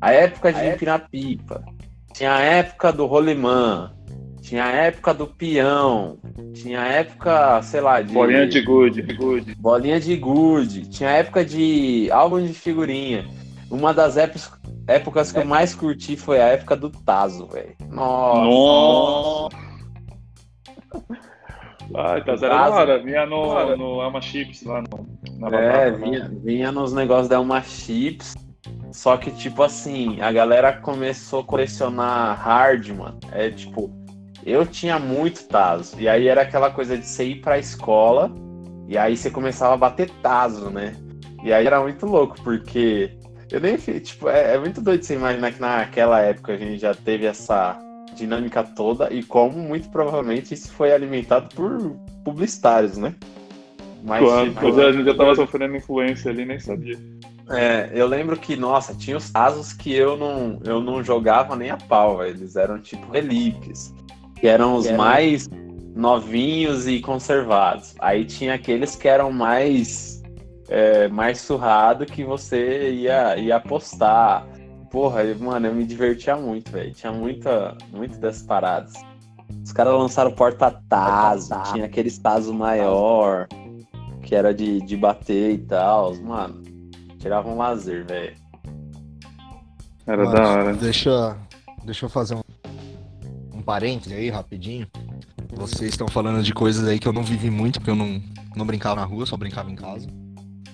a época de empinar pipa, tinha a época do rolimã, tinha a época do peão, tinha a época, sei lá, de. Bolinha de gude. gude. Bolinha de gude, tinha a época de álbum de figurinha. Uma das épocas, épocas que eu mais curti foi a época do Tazo, velho. Nossa. Nossa! Ai, tá zero hora. Vinha no, no Ama Chips lá no, na É, batata, né? vinha, vinha nos negócios da uma chips. Só que, tipo assim, a galera começou a colecionar hard, mano. É tipo, eu tinha muito Tazo. E aí era aquela coisa de você ir pra escola e aí você começava a bater Tazo, né? E aí era muito louco, porque eu nem fiz, tipo, é, é muito doido você imaginar que naquela época a gente já teve essa dinâmica toda e como muito provavelmente isso foi alimentado por publicitários, né? Mas, Quando, tipo, a gente já tava sofrendo influência ali, nem sabia. É, eu lembro que, nossa, tinha os casos que eu não, eu não jogava nem a pau, velho. eles eram tipo relíquias, que eram os Que eram- mais novinhos e conservados. Aí tinha aqueles que eram mais é, mais surrado que você ia, ia apostar. Porra, mano, eu me divertia muito, velho. Tinha muita, muito dessas paradas. Os caras lançaram porta-tazo, tinha aqueles tazo maior, que era de, de bater e tal. Mano, tirava um lazer, velho. Era Mano, da hora. Deixa, deixa eu fazer um, um parêntese aí, rapidinho. Vocês estão falando de coisas aí que eu não vivi muito, porque eu não, não brincava na rua, só brincava em casa.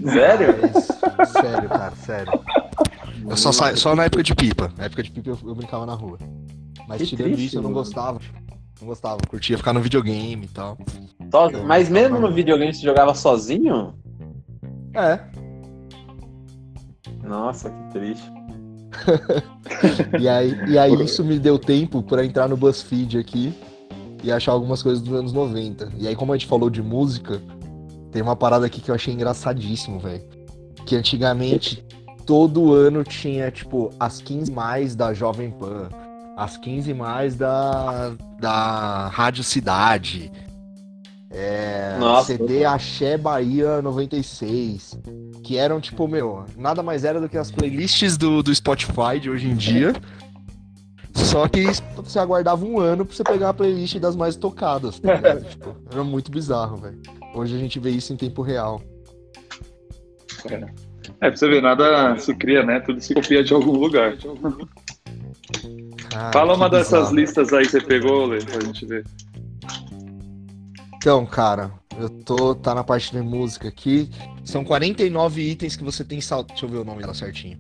Sério? Mas, sério, cara, sério. Eu só, sa... só na época de pipa. Na época de pipa eu, eu brincava na rua. Mas Que tirando triste, isso, eu não mano. gostava. Não gostava. Curtia ficar no videogame e tal. Só- Mas mesmo no videogame você jogava sozinho? É. Nossa, que triste. E aí, e aí isso me deu tempo pra entrar no BuzzFeed aqui e achar algumas coisas dos anos 90. E aí, como a gente falou de música, tem uma parada aqui que eu achei engraçadíssimo, velho. Que antigamente todo ano tinha, tipo, as 15 mais da Jovem Pan, as 15 mais da, da Rádio Cidade. É, Nossa. CD Axé Bahia 96. Que eram, tipo, meu, nada mais era do que as playlists do, do Spotify de hoje em dia. Só que você aguardava um ano pra você pegar a playlist das mais tocadas. tá? Tipo, era muito bizarro, velho. Hoje a gente vê isso em tempo real. É, pra você ver, nada se cria, né? Tudo se copia de algum lugar. Ah, Fala que uma dessas bizarro. listas aí que você pegou, Lê, pra gente ver. Então, cara, eu tô tá na parte de música aqui. São 49 itens que você tem salto. Deixa eu ver o nome dela certinho.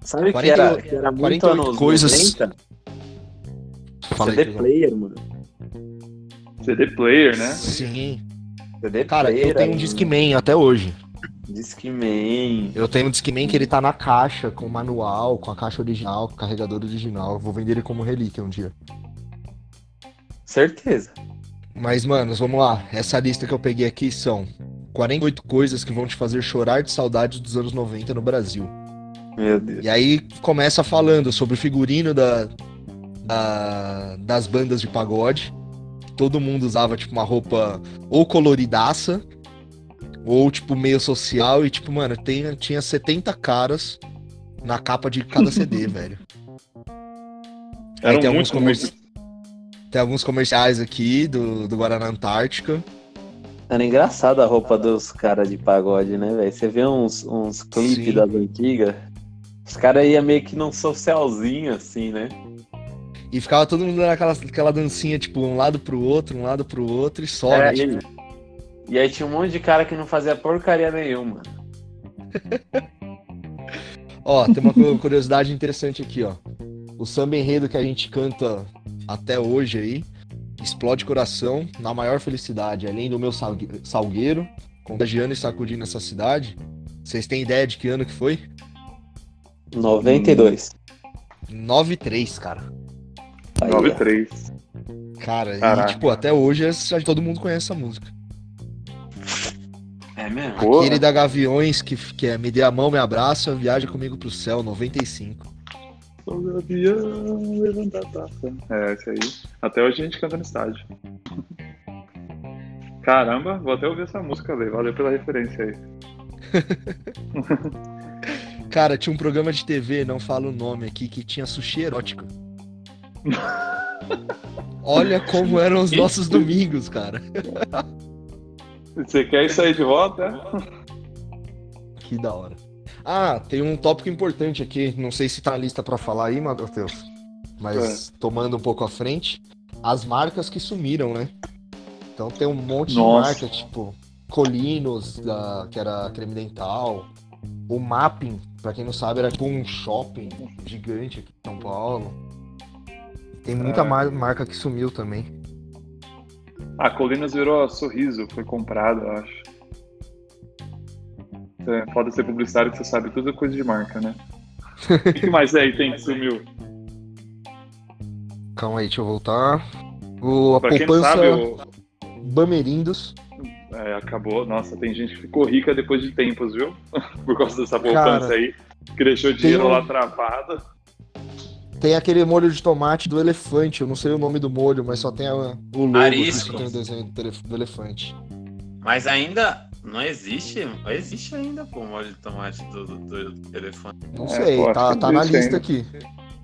Sabe que 48 era, que era muito 48 anos coisas. 90? Fala aí, CD player, mano. CD player, né? Sim. CD Cara, eu tenho um Discman até hoje. Discman. Eu tenho um Discman que ele tá na caixa, com manual, com a caixa original, com o carregador original. Vou vender ele como relíquia um dia. Certeza. Mas, manos, vamos lá. Essa lista que eu peguei aqui são 48 coisas que vão te fazer chorar de saudades dos anos 90 no Brasil. Meu Deus. E aí começa falando sobre o figurino da, da- das bandas de pagode. Todo mundo usava, tipo, uma roupa ou coloridaça, ou, tipo, meio social. E, tipo, mano, tem, tinha 70 caras na capa de cada CD, velho. Eram tem alguns, comerci- tem alguns comerciais aqui do, do Guaraná Antártica. Era engraçado a roupa dos caras de pagode, né, velho? Você vê uns, uns clipes das antigas. Os caras iam meio que num socialzinho, assim, né? E ficava todo mundo naquela aquela dancinha, tipo, um lado pro outro, um lado pro outro e só, É, né? e, Tipo, e aí tinha um monte de cara que não fazia porcaria nenhuma. Ó, tem uma cu- curiosidade interessante aqui, ó. O samba enredo que a gente canta até hoje aí, explode coração na maior felicidade. Além do meu salgue- salgueiro, contagiando e sacudindo essa cidade. Vocês têm ideia de que ano que foi? 92. 93, cara. Aí, ó. 93. Cara, Caraca. e tipo, até hoje todo mundo conhece essa música. É mesmo? Porra. Aquele da Gaviões, que, que é Me dê a mão, me abraça, viaja comigo pro céu, 95. Sou gavião, levanta a taça. É, esse aí. Até hoje a gente canta no estádio. Caramba, vou até ouvir essa música, Lê. Valeu pela referência aí. Cara, tinha um programa de TV, não falo o nome aqui, que tinha sushi erótico. Olha como eram os nossos domingos, cara. Você quer isso aí de volta? Que da hora. Ah, tem um tópico importante aqui, não sei se tá na lista pra falar aí, Matheus, mas tomando um pouco à frente, as marcas que sumiram, né? Então tem um monte Nossa. de marca, tipo Colinos, da, que era creme dental, o Mapping, pra quem não sabe, era tipo um shopping gigante aqui em São Paulo. Tem muita É. mar- marca que sumiu também. A Colinas virou sorriso, foi comprado, eu acho. É, foda ser publicitário que você sabe tudo é coisa de marca, né? O que mais aí tem que sumiu? Calma aí, deixa eu voltar. O, a Pra poupança sabe, o... Bamerindos. é, acabou. Nossa, tem gente que ficou rica depois de tempos, viu? Por causa dessa poupança Cara, aí. Que deixou dinheiro um- lá travado. Tem aquele molho de tomate do elefante, eu não sei o nome do molho, mas só tem a- o logo, Arisco. que tem o desenho do, elef- do elefante. Mas ainda não existe. Existe ainda, pô, molho de tomate do, do, do elefante. Não É, sei, pô, acho tá, tá na lista ainda. aqui.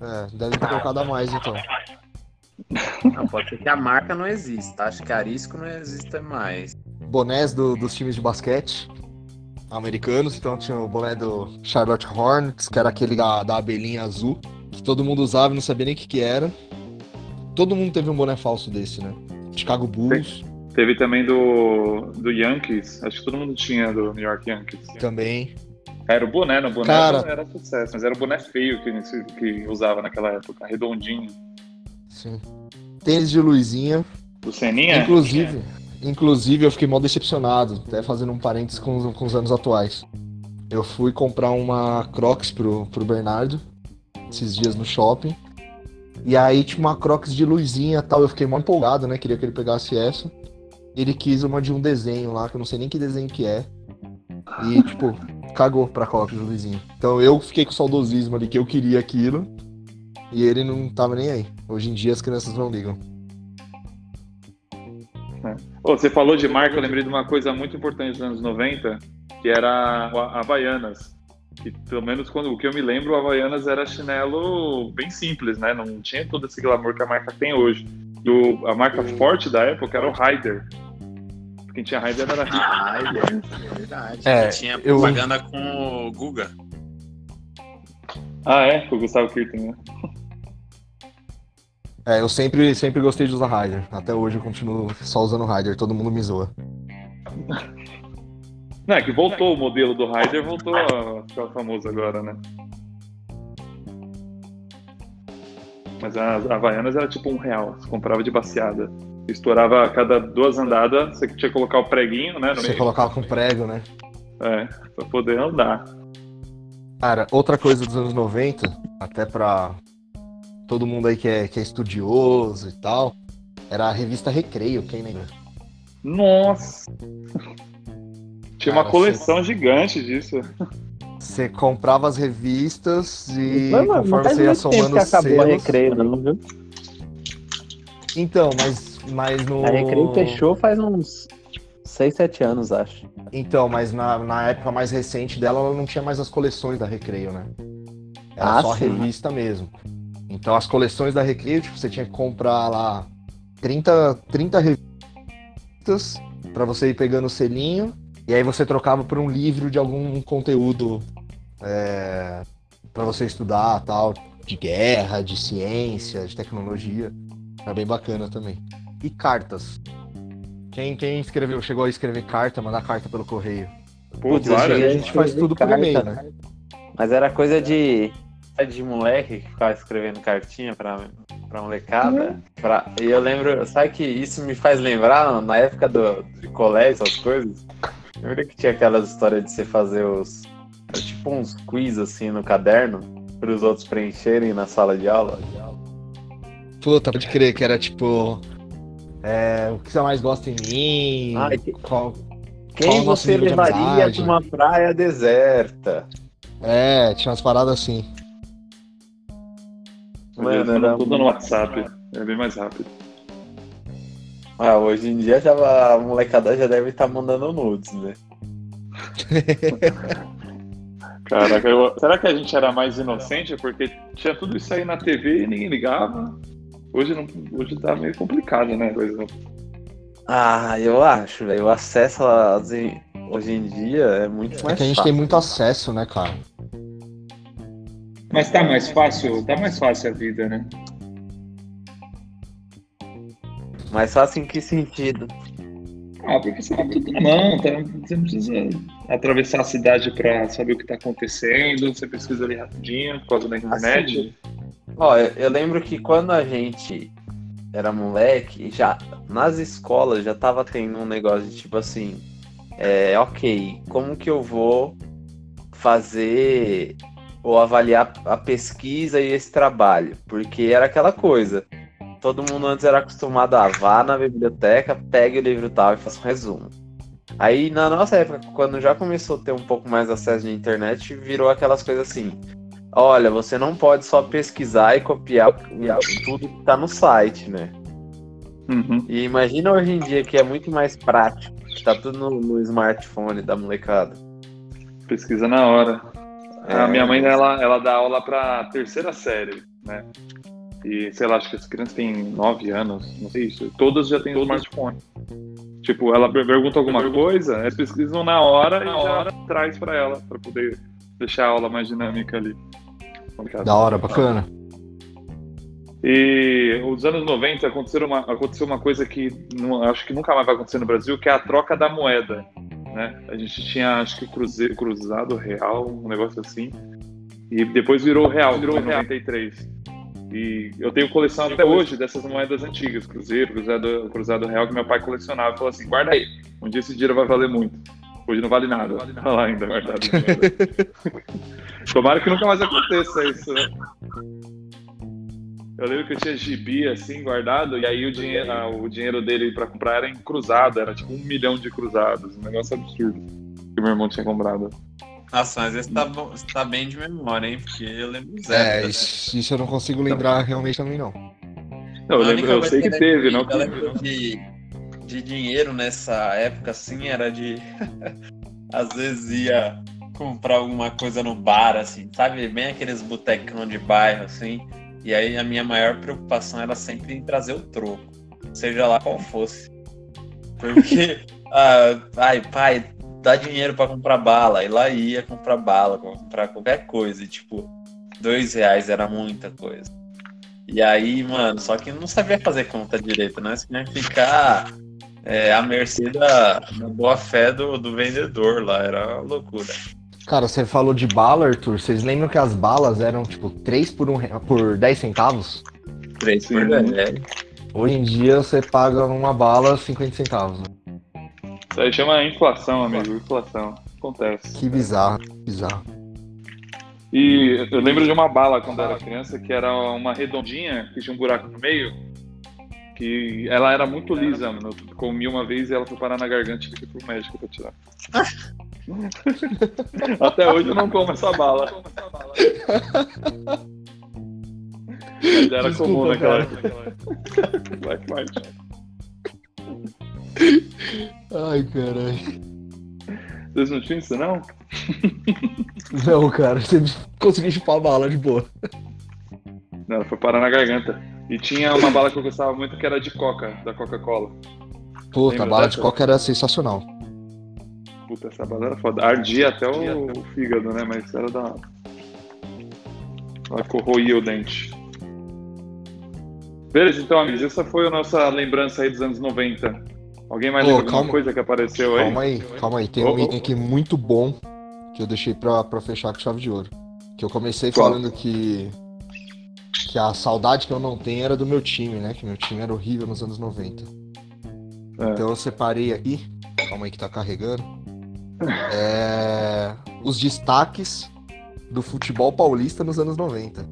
É, deve ter colocado a mais então. Não, pode ser que a marca não exista. Acho que arisco não existe mais. Bonés do- dos times de basquete americanos, então tinha o boné do Charlotte Hornets, que era aquele da, da abelhinha azul, que todo mundo usava e não sabia nem o que, que era. Todo mundo teve um boné falso desse, né? Chicago Bulls Teve também do, do Yankees. Acho que todo mundo tinha do New York Yankees. também. Era o boné, no boné Cara- era sucesso, mas era o boné feio que, que usava naquela época, redondinho. Sim. Tênis de luzinha. Do Seninha? Inclusive, inclusive, eu fiquei mal decepcionado, até fazendo um parênteses com, com os anos atuais. Eu fui comprar uma Crocs pro, pro Bernardo, esses dias no shopping. E aí tinha uma Crocs de luzinha tal. Eu fiquei mal empolgado, né? Queria que ele pegasse essa. Ele quis uma de um desenho lá, que eu não sei nem que desenho que é. E, tipo, cagou pra Crocs de luzinha. Então eu fiquei com saudosismo ali que eu queria aquilo. E ele não tava nem aí. Hoje em dia as crianças não ligam. Ô, você falou de marca, eu lembrei de uma coisa muito importante dos anos 90, que era o Havaianas. Que, pelo menos quando o que eu me lembro, o Havaianas era chinelo bem simples, né? Não tinha todo esse glamour que a marca tem hoje. E o- a marca forte da época era o Raider. Quem tinha Raider era rico. Ai, é verdade. É, tinha eu- propaganda com o Guga. Ah, é? Com o Gustavo Kirten, né? É, eu sempre, sempre gostei de usar Rider. Até hoje eu continuo só usando Rider, todo mundo me zoa. Não, é que voltou o modelo do Raider, voltou a ficar famoso agora, né? Mas a a Havaianas era tipo um real, você comprava de baseada. Estourava a cada duas andadas, você tinha que colocar o preguinho, né? Você meio, colocava com prego, né? é, pra poder andar. Cara, outra coisa dos anos 90, até pra todo mundo aí que é, que é estudioso e tal, era a revista Recreio, quem lembra? Nossa! Tinha uma Cara, coleção gigante disso. Você comprava as revistas e Mas, mano, não conforme você ia somando que os acabou a selos... Recreio, não, viu? Então, mas, mas no... A Recreio fechou faz uns 6, 7 anos, acho. Então, mas na, na época mais recente dela, ela não tinha mais as coleções da Recreio, né? Era Ah, só a sim. revista mesmo. Então, as coleções da Recreio, tipo, você tinha que comprar lá 30, 30 revistas pra você ir pegando o selinho. E aí você trocava por um livro de algum conteúdo é, para você estudar, tal, de guerra, de ciência, de tecnologia. Era bem bacana também. E cartas. Quem, quem escreveu, chegou a escrever carta, mandar carta pelo correio? Pô, Putz, cheguei a gente faz tudo por e-mail, né? Mas era coisa de. De moleque que ficava escrevendo cartinha pra, pra molecada. Pra... E eu lembro, sabe que isso me faz lembrar na época do, de colégio, essas coisas? Lembra que tinha aquelas histórias de você fazer os. Tipo uns quiz assim no caderno, para os outros preencherem na sala de aula? Puta, pode crer que era tipo. é, o que você mais gosta em mim? Ai, que- qual- Quem Qual nosso você de levaria pra uma praia deserta? É, tinha umas paradas assim. Mano, Mano, era tudo no WhatsApp. É bem mais rápido. Ah, hoje em dia já, a molecada já deve estar mandando nudes, né? Caraca, eu- será que a gente era mais inocente? Porque tinha tudo isso aí na TV e ninguém ligava. Hoje, não, hoje tá meio complicado, né? Coisa. Ah, eu acho, velho. O acesso às- hoje em dia é muito É mais que a gente fácil. tem muito acesso, né, cara? Mas tá mais fácil, tá mais fácil a vida, né? Mais fácil em que sentido? Ah, porque você tem tudo na mão, tá? você não precisa atravessar a cidade pra saber o que tá acontecendo, você pesquisa ali rapidinho por causa da internet. Ó, eu, eu lembro que quando a gente era moleque, já nas escolas já tava tendo um negócio de tipo assim, é, ok, como que eu vou fazer ou avaliar a pesquisa e esse trabalho? Porque era aquela coisa. Todo mundo antes era acostumado a vá na biblioteca, pegue o livro tal e faça um resumo. Aí na nossa época, quando já começou a ter um pouco mais acesso de internet, virou aquelas coisas assim. Olha, você não pode só pesquisar e copiar tudo que tá no site, né? Uhum. E imagina hoje em dia que é muito mais prático. Tá tudo no, no smartphone da molecada. Pesquisa na hora. É. A minha mãe, ela, ela dá aula pra terceira série, né? E, sei lá, acho que as crianças têm 9 anos, não sei isso. Todas já têm smartphone. Tipo, ela per- pergunta alguma coisa, eles pesquisam na hora e já traz pra ela, pra poder deixar a aula mais dinâmica ali. Da hora, bacana. E os anos 90 aconteceu uma, aconteceu uma coisa que não- acho que nunca mais vai acontecer no Brasil, que é a troca da moeda. Né? A gente tinha, acho que cruze, cruzado real, um negócio assim. E depois virou real, virou em 93. E eu tenho coleção até hoje dessas moedas antigas, cruzeiro, cruzado, cruzado real, que meu pai colecionava. Falou assim, guarda aí, um dia esse dinheiro vai valer muito. Hoje não vale nada. Tá lá ainda guardado. Tomara que nunca mais aconteça isso, né? Eu lembro que eu tinha gibi assim guardado, e aí o dinheiro, ah, o dinheiro dele pra comprar era em cruzado, era tipo um milhão de cruzados, um negócio absurdo que meu irmão tinha comprado. Nossa, mas esse tá, bom- esse tá bem de memória, hein? Porque eu lembro É, zero. isso, isso eu não consigo lembrar realmente também não. Não, eu, lembro, eu sei que eu teve, não que. lembro de, de dinheiro nessa época, assim, era de. Às vezes ia comprar alguma coisa no bar, assim, sabe? Bem aqueles botecão de bairro, assim. E aí a minha maior preocupação era sempre em trazer o troco, seja lá qual fosse. Porque, ah, ai, pai, dá dinheiro pra comprar bala. E lá ia comprar bala, pra comprar qualquer coisa. E tipo, dois reais era muita coisa. E aí, mano, só que não sabia fazer conta direito, né? Você tinha que ficar é, à mercê da, da boa fé do, do vendedor lá, era loucura. Cara, você falou de bala, Arthur. Vocês lembram que as balas eram tipo 3 por, um, por 10 centavos? Três por Sim. dez. Hoje em dia você paga uma bala 50 centavos. Isso aí chama inflação, amigo, inflação. Acontece. Que bizarro, bizarro. E eu lembro de uma bala quando eu era criança, que era uma redondinha, que tinha um buraco no meio, que ela era muito lisa, mano. Eu comi uma vez e ela foi parar na garganta e ir pro médico pra tirar. Até hoje eu não como essa bala. Mas era Desculpa, comum naquela época. Black Market. Ai, caralho. Vocês não tinham isso, não? Não, cara, você conseguiu chupar a bala de boa. Não, ela foi parar na garganta. E tinha uma bala que eu gostava muito que era de coca, da Coca-Cola. Puta, Lembra a bala de dessa? coca era sensacional. Puta, essa bala era foda. Ardia até o, o fígado, né? Mas era da. Ela corroía o dente. Beleza, então, amigos, essa foi a nossa lembrança aí dos anos 90. Alguém mais lembra alguma coisa que apareceu aí? Calma aí, calma aí. Tem Ô, um item aqui muito bom que eu deixei pra, pra fechar com chave de ouro. Que eu comecei Qual? falando que. Que a saudade que eu não tenho era do meu time, né? Que meu time era horrível nos anos 90. É. Então eu separei aqui. Calma aí que tá carregando. É, os destaques do futebol paulista nos anos 90.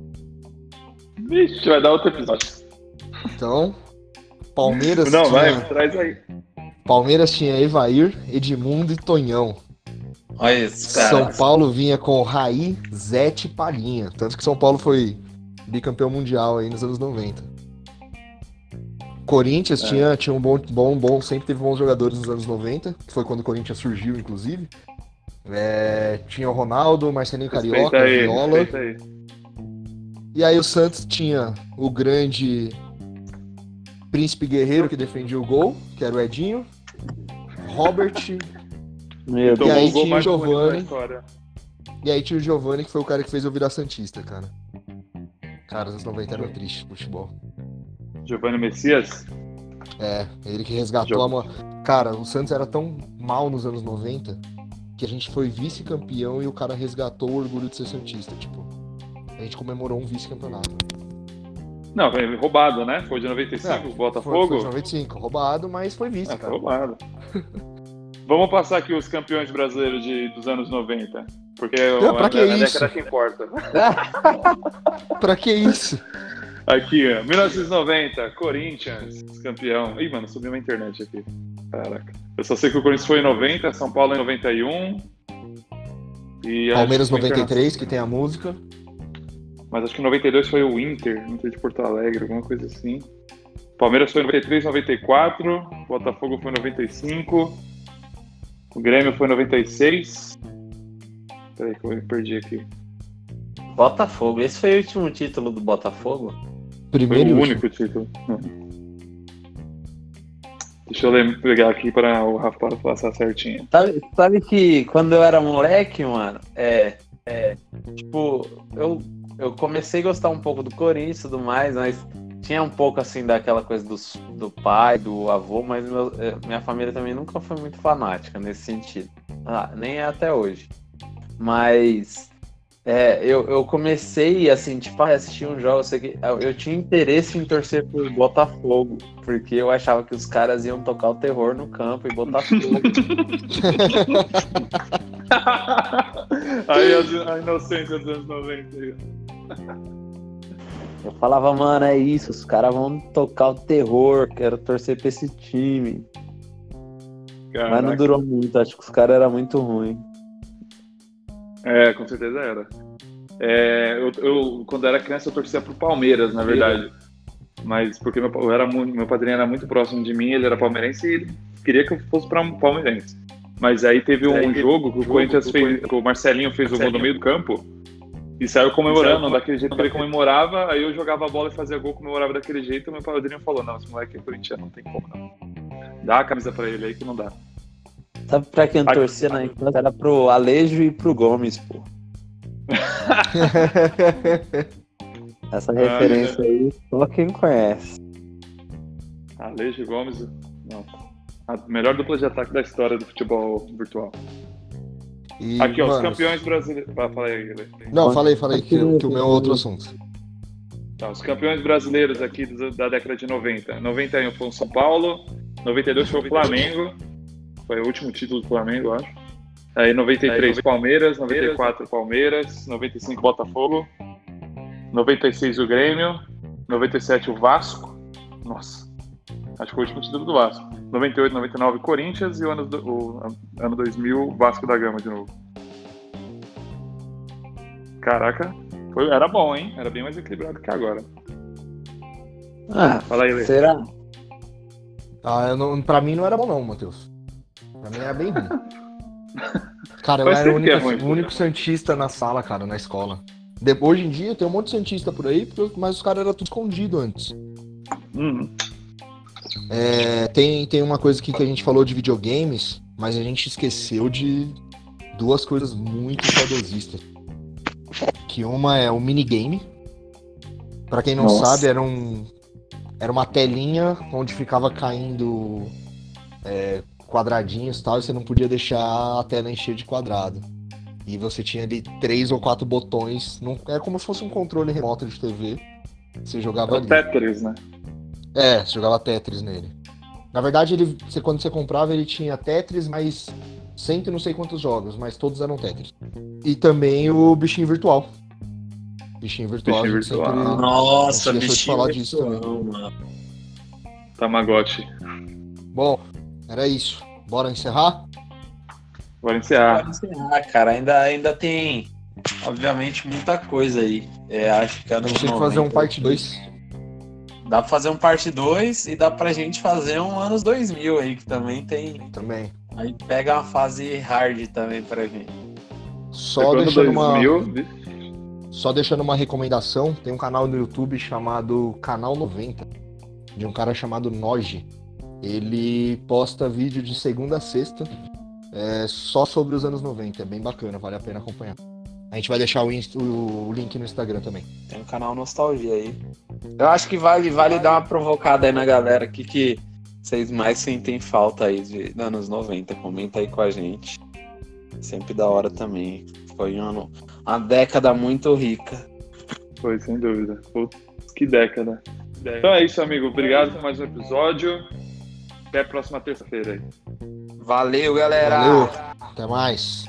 Vixe, vai dar outro episódio. Então, Palmeiras Não, tinha, vai, traz aí. Palmeiras tinha Evair, Edmundo e Tonhão. Olha isso, São cara. Paulo vinha com Raí, Zete e Palhinha. Tanto que São Paulo foi bicampeão mundial aí nos anos 90. Corinthians É. tinha, tinha um bom, bom, bom, sempre teve bons jogadores nos anos 90, que foi quando o Corinthians surgiu, inclusive. É, tinha o Ronaldo, Marcelinho Carioca, Respeita aí, Viola. respeita aí. E aí o Santos tinha o grande Príncipe Guerreiro que defendia o gol, que era o Edinho. Robert, Meu E aí tinha o história. e aí tinha o Giovani, que foi o cara que fez eu virar Santista, cara. Cara, os anos 90 eram tristes futebol. Giovanni Messias? É, ele que resgatou a. mo- Cara, o Santos era tão mal nos anos 90 que a gente foi vice-campeão e o cara resgatou o orgulho de ser Santista. Tipo, a gente comemorou um vice-campeonato. Não, foi roubado, né? Foi de 95, É, o Foi, Botafogo? foi de 95, roubado, mas foi vice, Ah, foi cara. roubado. Vamos passar aqui os campeões brasileiros de, dos anos 90. Porque Não, pra a, que a isso? década que importa. Pra que isso? Aqui, ó, 1990, Corinthians, campeão. Ih, mano, subiu uma internet aqui. Caraca. Eu só sei que o Corinthians foi em 90, São Paulo em 91. E Palmeiras que o Interna- 93, que tem a música. Mas acho que em 92 foi o Inter, Inter de Porto Alegre, alguma coisa assim. Palmeiras foi em 93, 94. Botafogo foi em 95. O Grêmio foi em 96. Peraí que eu me perdi aqui. Botafogo. Esse foi o último título do Botafogo? Foi Primeiro e o único título. Deixa eu pegar aqui para o Rafa passar certinho. Sabe, sabe que quando eu era moleque, mano, é. é tipo, eu, eu comecei a gostar um pouco do Corinthians e tudo mais, mas tinha um pouco assim daquela coisa do, do pai, do avô, mas meu- é, minha família também nunca foi muito fanática nesse sentido. Ah, nem é até hoje. Mas é, eu, eu comecei assim, tipo, a assistir um jogo, eu, eu, tinha interesse em torcer por Botafogo, porque eu achava que os caras iam tocar o terror no campo e Botafogo. Aí a inocência dos anos 90. Eu falava, mano, é isso, os caras vão tocar o terror, quero torcer pra esse time. Mas não Caraca. durou muito, acho que os caras eram muito ruins. É, com certeza era. É, eu, eu, quando era criança, eu torcia pro Palmeiras, na verdade. Mas porque meu, eu era muito, meu padrinho era muito próximo de mim, ele era palmeirense e ele queria que eu fosse para um palmeirense. Mas aí teve um jogo que o Corinthians fez, que o Marcelinho fez o gol no meio do campo e saiu comemorando daquele jeito que ele comemorava. Aí eu jogava a bola e fazia gol, comemorava daquele jeito. E meu padrinho falou: Não, esse moleque é corintiano, não tem como não. Dá a camisa pra ele aí que não dá. Sabe pra quem torcia na infância? Era pro Alejo e pro Gomes, pô. Essa referência aí, só quem conhece. Alejo Gomes, nossa. A melhor dupla de ataque da história do futebol virtual. E, Aqui, ó, os mano, campeões brasileiros. Ah, fala aí, Guilherme. Não, falei, falei que, que o meu é outro assunto. Tá, os campeões brasileiros aqui do- da década de 90. 91 foi o São Paulo, 92 foi o Flamengo, foi o último título do Flamengo, eu acho. Aí 93 Palmeiras, 94 Palmeiras, 95 Botafogo, 96 o Grêmio, 97 o Vasco. Nossa, acho que foi o último título do Vasco. 98, 99 Corinthians e o ano, do- o ano 2000 Vasco da Gama de novo. Caraca, foi, era bom, hein? Era bem mais equilibrado que agora. Ah, Fala aí, Lê. será? Ah, eu não, pra mim não era bom não, Matheus. Pra mim era bem ruim. Cara, eu Mas era o é único, ruim. o único santista na sala, cara, na escola. De- hoje em dia tem um monte de santista por aí, mas os caras eram tudo escondido antes. Hum, É, tem, tem uma coisa aqui que a gente falou de videogames, mas a gente esqueceu de duas coisas muito saudosistas. Que uma é o minigame. Pra quem não Nossa. sabe, era um era uma telinha onde ficava caindo é, quadradinhos e tal, e você não podia deixar a tela encher de quadrado. E você tinha ali três ou quatro botões, não, é como se fosse um controle remoto de TV. Você jogava é o ali. Tetris, né? É, você jogava Tetris nele. Na verdade, ele, você, quando você comprava, ele tinha Tetris, mais cento e não sei quantos jogos, mas todos eram Tetris. E também o bichinho virtual. Bichinho virtual, Bichinho virtual. sempre- Nossa, deixou de bichinho falar disso também. mano. Tamagotchi. Bom, era isso. Bora encerrar? Bora encerrar. Pode encerrar, cara. Ainda, ainda tem, obviamente, muita coisa aí. É, acho que A anos gente tem que fazer um 90. parte 2. Dá pra fazer um parte 2 e dá pra gente fazer um anos 2000 aí, que também tem. também. Aí pega uma fase hard também pra gente. Só deixando, uma, 2000, só deixando uma recomendação, tem um canal no YouTube chamado Canal 90, de um cara chamado Noji. Ele posta vídeo de segunda a sexta, é, só sobre os anos 90. É bem bacana, vale a pena acompanhar. A gente vai deixar o, o link no Instagram também. Tem um canal Nostalgia aí. Eu acho que vale, vale dar uma provocada aí na galera. O que, que vocês mais sentem falta aí de dos anos 90? Comenta aí com a gente. Sempre da hora também. Foi um ano, uma década muito rica. Foi, sem dúvida. Putz, que década. Então é isso, amigo. Obrigado por mais um episódio. Até a próxima terça-feira aí. Valeu, galera! Valeu, até mais.